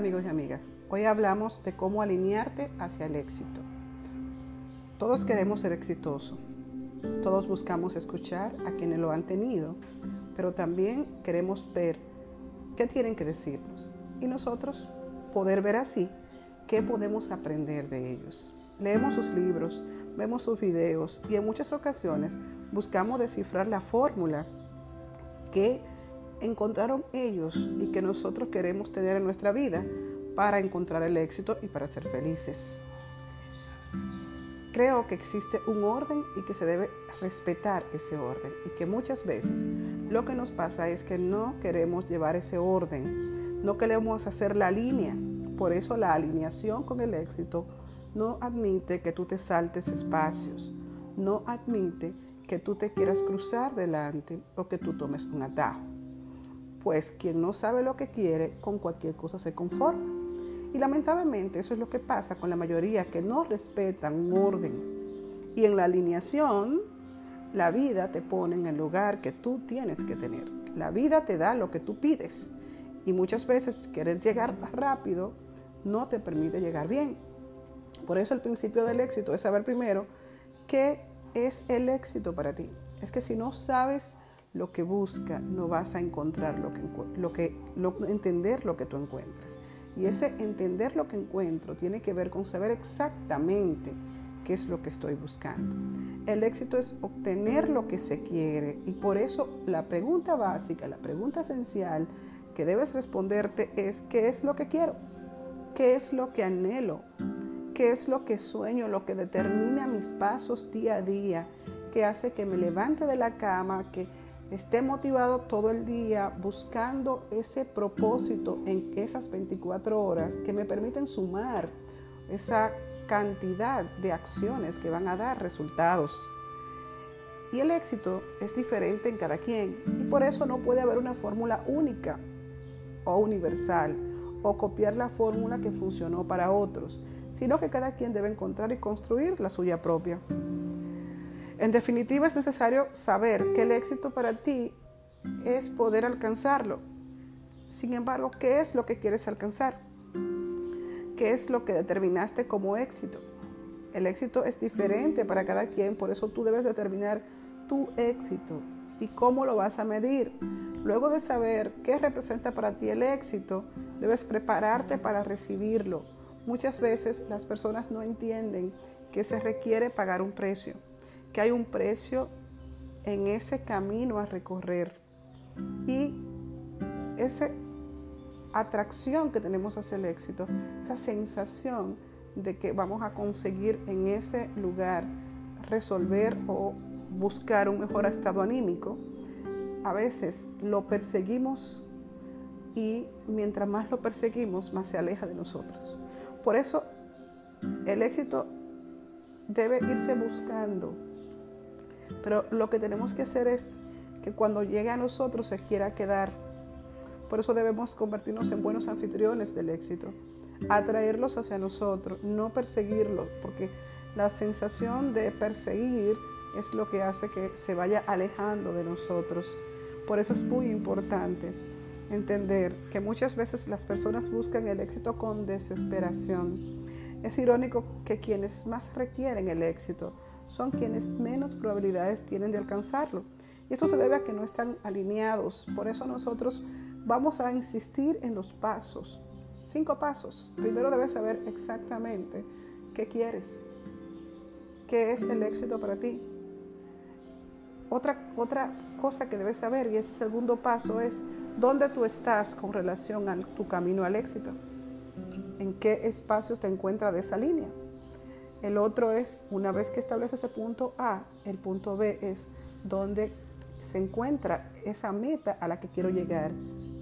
amigos y amigas, hoy hablamos de cómo alinearte hacia el éxito. Todos queremos ser exitosos, todos buscamos escuchar a quienes lo han tenido, pero también queremos ver qué tienen que decirnos y nosotros poder ver así qué podemos aprender de ellos. Leemos sus libros, vemos sus videos y en muchas ocasiones buscamos descifrar la fórmula que encontraron ellos y que nosotros queremos tener en nuestra vida para encontrar el éxito y para ser felices. Creo que existe un orden y que se debe respetar ese orden y que muchas veces lo que nos pasa es que no queremos llevar ese orden, no queremos hacer la línea. Por eso la alineación con el éxito no admite que tú te saltes espacios, no admite que tú te quieras cruzar delante o que tú tomes un atajo. Pues quien no sabe lo que quiere, con cualquier cosa se conforma. Y lamentablemente eso es lo que pasa con la mayoría que no respetan un orden. Y en la alineación, la vida te pone en el lugar que tú tienes que tener. La vida te da lo que tú pides. Y muchas veces querer llegar rápido no te permite llegar bien. Por eso el principio del éxito es saber primero qué es el éxito para ti. Es que si no sabes lo que busca, no vas a encontrar lo que, lo que lo, entender lo que tú encuentras. Y ese entender lo que encuentro tiene que ver con saber exactamente qué es lo que estoy buscando. El éxito es obtener lo que se quiere y por eso la pregunta básica, la pregunta esencial que debes responderte es ¿qué es lo que quiero? ¿Qué es lo que anhelo? ¿Qué es lo que sueño? Lo que determina mis pasos día a día, que hace que me levante de la cama, que esté motivado todo el día buscando ese propósito en esas 24 horas que me permiten sumar esa cantidad de acciones que van a dar resultados. Y el éxito es diferente en cada quien y por eso no puede haber una fórmula única o universal o copiar la fórmula que funcionó para otros, sino que cada quien debe encontrar y construir la suya propia. En definitiva, es necesario saber que el éxito para ti es poder alcanzarlo. Sin embargo, ¿qué es lo que quieres alcanzar? ¿Qué es lo que determinaste como éxito? El éxito es diferente para cada quien, por eso tú debes determinar tu éxito y cómo lo vas a medir. Luego de saber qué representa para ti el éxito, debes prepararte para recibirlo. Muchas veces las personas no entienden que se requiere pagar un precio que hay un precio en ese camino a recorrer. Y esa atracción que tenemos hacia el éxito, esa sensación de que vamos a conseguir en ese lugar resolver o buscar un mejor estado anímico, a veces lo perseguimos y mientras más lo perseguimos, más se aleja de nosotros. Por eso el éxito debe irse buscando pero lo que tenemos que hacer es que cuando llegue a nosotros se quiera quedar. Por eso debemos convertirnos en buenos anfitriones del éxito, atraerlos hacia nosotros, no perseguirlos, porque la sensación de perseguir es lo que hace que se vaya alejando de nosotros. Por eso es muy importante entender que muchas veces las personas buscan el éxito con desesperación. Es irónico que quienes más requieren el éxito son quienes menos probabilidades tienen de alcanzarlo. Y esto se debe a que no están alineados. Por eso nosotros vamos a insistir en los pasos. Cinco pasos. Primero debes saber exactamente qué quieres, qué es el éxito para ti. Otra, otra cosa que debes saber, y ese segundo paso, es dónde tú estás con relación a tu camino al éxito. En qué espacios te encuentras de esa línea. El otro es, una vez que estableces ese punto A, el punto B es donde se encuentra esa meta a la que quiero llegar,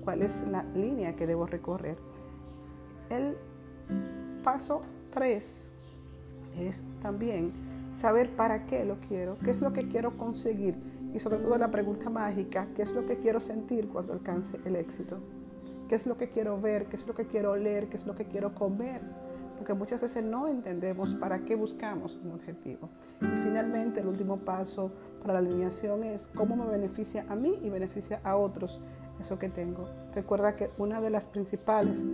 cuál es la línea que debo recorrer. El paso 3 es también saber para qué lo quiero, qué es lo que quiero conseguir y sobre todo la pregunta mágica, qué es lo que quiero sentir cuando alcance el éxito, qué es lo que quiero ver, qué es lo que quiero leer, qué es lo que quiero comer porque muchas veces no entendemos para qué buscamos un objetivo. Y finalmente, el último paso para la alineación es cómo me beneficia a mí y beneficia a otros eso que tengo. Recuerda que una de las principales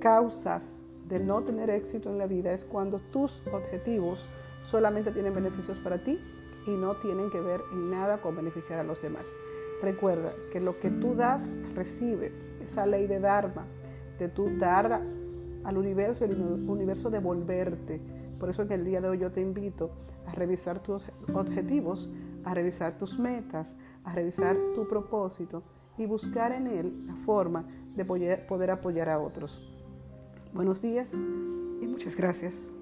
causas de no tener éxito en la vida es cuando tus objetivos solamente tienen beneficios para ti y no tienen que ver en nada con beneficiar a los demás. Recuerda que lo que tú das, recibe. Esa ley de Dharma, de tú dar al universo, el universo devolverte. Por eso en el día de hoy yo te invito a revisar tus objetivos, a revisar tus metas, a revisar tu propósito y buscar en él la forma de poder apoyar a otros. Buenos días y muchas gracias.